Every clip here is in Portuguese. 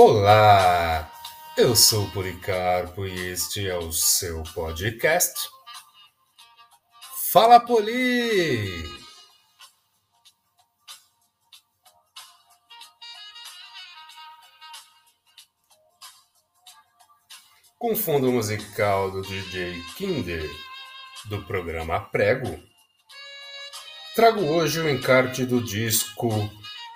Olá, eu sou o Policarpo e este é o seu podcast. Fala Poli! Com fundo musical do DJ Kinder, do programa Prego, trago hoje o encarte do disco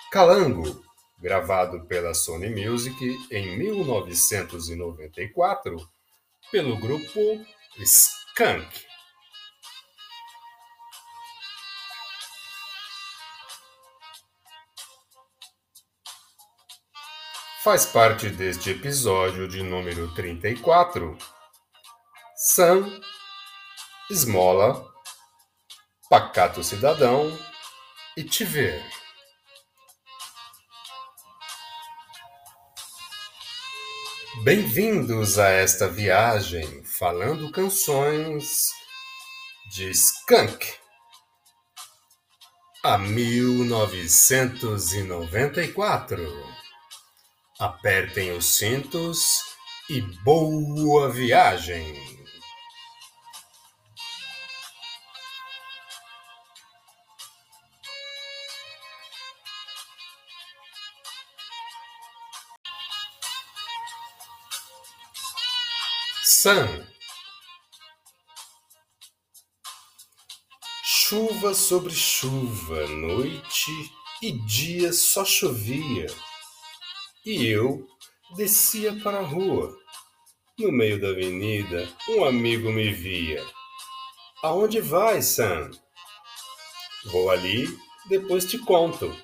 Calango, gravado pela Sony Music em 1994 pelo grupo Skunk. Faz parte deste episódio de número 34 Sam, Esmola, Pacato Cidadão e Te Bem-vindos a esta viagem falando canções de Skunk a 1994. Apertem os cintos e boa viagem! Sam. Chuva sobre chuva, noite e dia só chovia. E eu descia para a rua. No meio da avenida, um amigo me via. Aonde vai, Sam? Vou ali, depois te conto.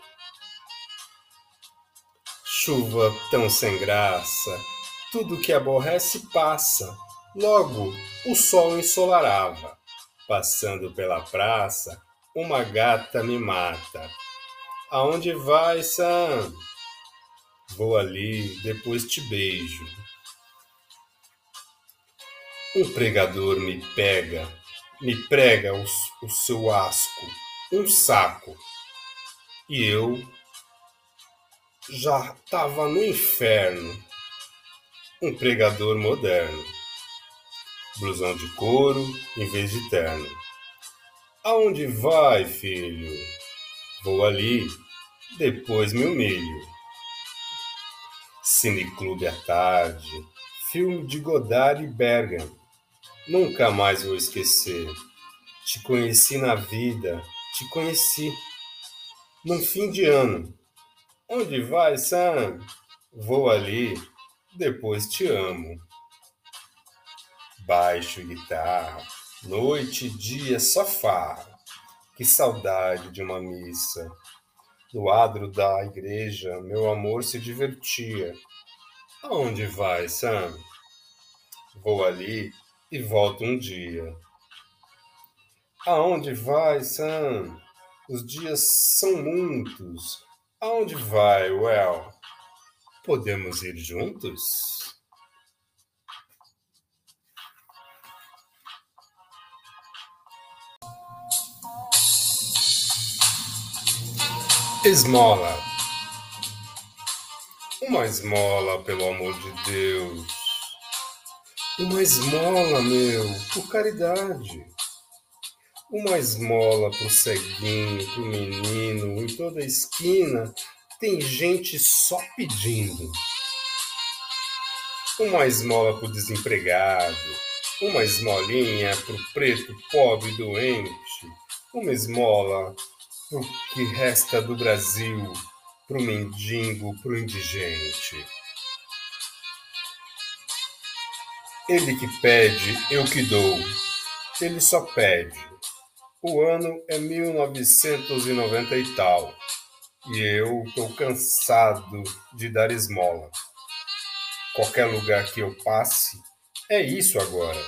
Chuva tão sem graça, tudo que aborrece passa. Logo, o sol ensolarava. Passando pela praça, uma gata me mata. Aonde vai, Sam? Vou ali, depois te beijo. Um pregador me pega, me prega o, o seu asco, um saco. E eu já estava no inferno um pregador moderno. Blusão de couro em vez de terno. Aonde vai, filho? Vou ali, depois me humilho. Cineclube à tarde, filme de Godard e Bergman. Nunca mais vou esquecer. Te conheci na vida, te conheci. Num fim de ano. Onde vai, Sam? Vou ali, depois te amo. Baixo guitarra, noite e dia só farra. Que saudade de uma missa. No adro da igreja, meu amor se divertia. Aonde vai, Sam? Vou ali e volto um dia. Aonde vai, Sam? Os dias são muitos. Aonde vai, Well? Podemos ir juntos? Esmola. Uma esmola, pelo amor de Deus. Uma esmola, meu, por caridade. Uma esmola pro ceguinho, pro menino, em toda esquina tem gente só pedindo. Uma esmola para o desempregado, uma esmolinha para o preto pobre doente, uma esmola o que resta do Brasil, para o mendigo, para o indigente. Ele que pede, eu que dou. Ele só pede. O ano é 1990 e tal e eu estou cansado de dar esmola. Qualquer lugar que eu passe, é isso agora.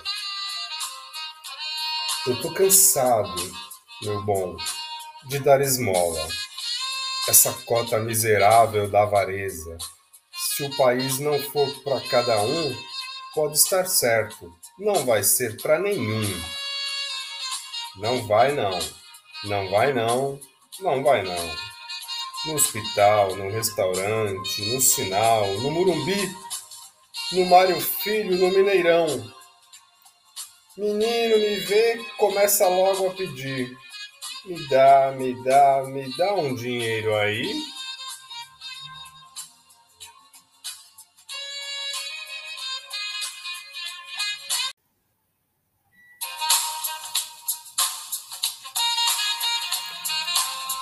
Eu estou cansado, meu bom, de dar esmola. Essa cota miserável da avareza. Se o país não for para cada um, pode estar certo, não vai ser para nenhum. Não vai não, não vai não, não vai não. no hospital, no restaurante, no sinal, no Murumbi, no Mário Filho, no Mineirão. Menino me vê, começa logo a pedir. Me dá, me dá, me dá um dinheiro aí.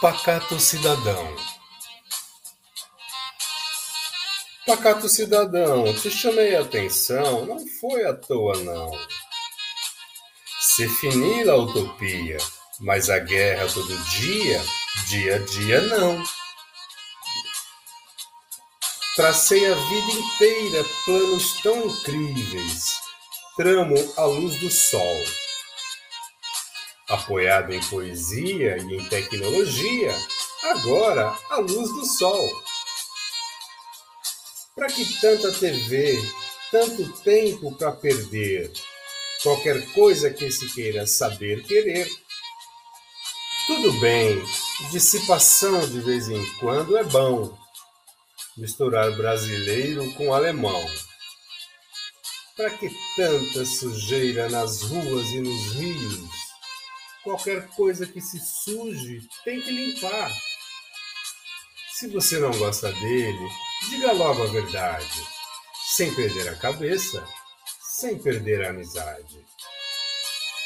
Pacato cidadão. Pacato cidadão, te chamei a atenção, não foi à toa não. Se finir a utopia, mas a guerra todo dia, dia a dia não. Tracei a vida inteira planos tão incríveis, tramo a luz do sol apoiado em poesia e em tecnologia, agora a luz do sol. Para que tanta TV, tanto tempo para perder? Qualquer coisa que se queira saber querer. Tudo bem, dissipação de vez em quando é bom. Misturar brasileiro com alemão. Para que tanta sujeira nas ruas e nos rios? Qualquer coisa que se suje tem que limpar. Se você não gosta dele, diga logo a verdade, sem perder a cabeça, sem perder a amizade.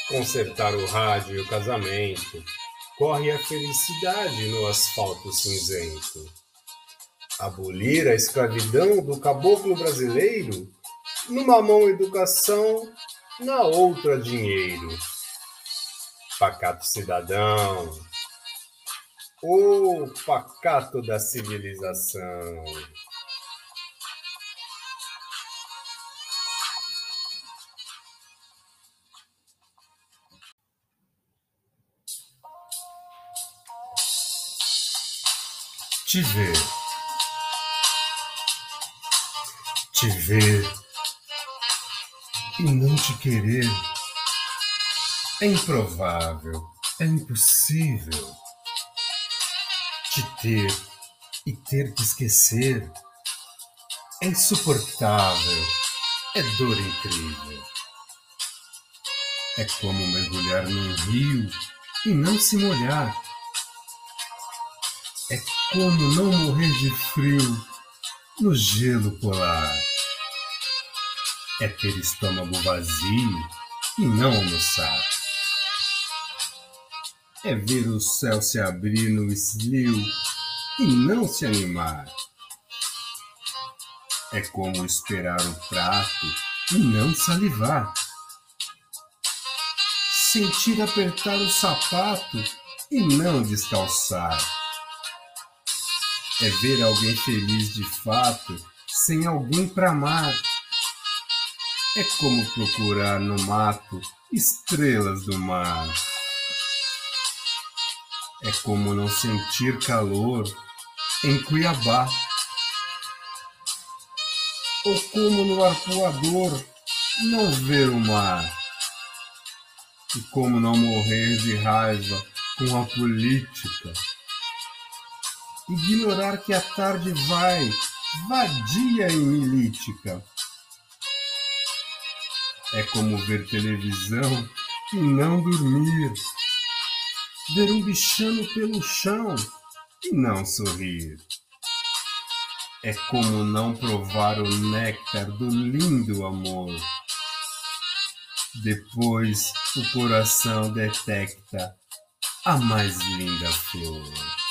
Consertar o rádio e o casamento, corre a felicidade no asfalto cinzento. Abolir a escravidão do caboclo brasileiro, numa mão educação, na outra dinheiro pacato cidadão, o pacato da civilização. Te ver, te ver e não te querer é improvável, é impossível. Te ter e ter que esquecer é insuportável, é dor incrível. É como mergulhar num rio e não se molhar. Como não morrer de frio no gelo polar. É ter estômago vazio e não almoçar é ver o céu se abrir no eslio e não se animar. É como esperar o prato e não salivar. Sentir apertar o sapato e não descalçar. É ver alguém feliz de fato sem alguém para amar. É como procurar no mato estrelas do mar. É como não sentir calor em Cuiabá. Ou como no arpoador não ver o mar. E como não morrer de raiva com a política. Ignorar que a tarde vai vadia e milítica. É como ver televisão e não dormir ver um bichano pelo chão e não sorrir. É como não provar o néctar do lindo amor. Depois o coração detecta a mais linda flor.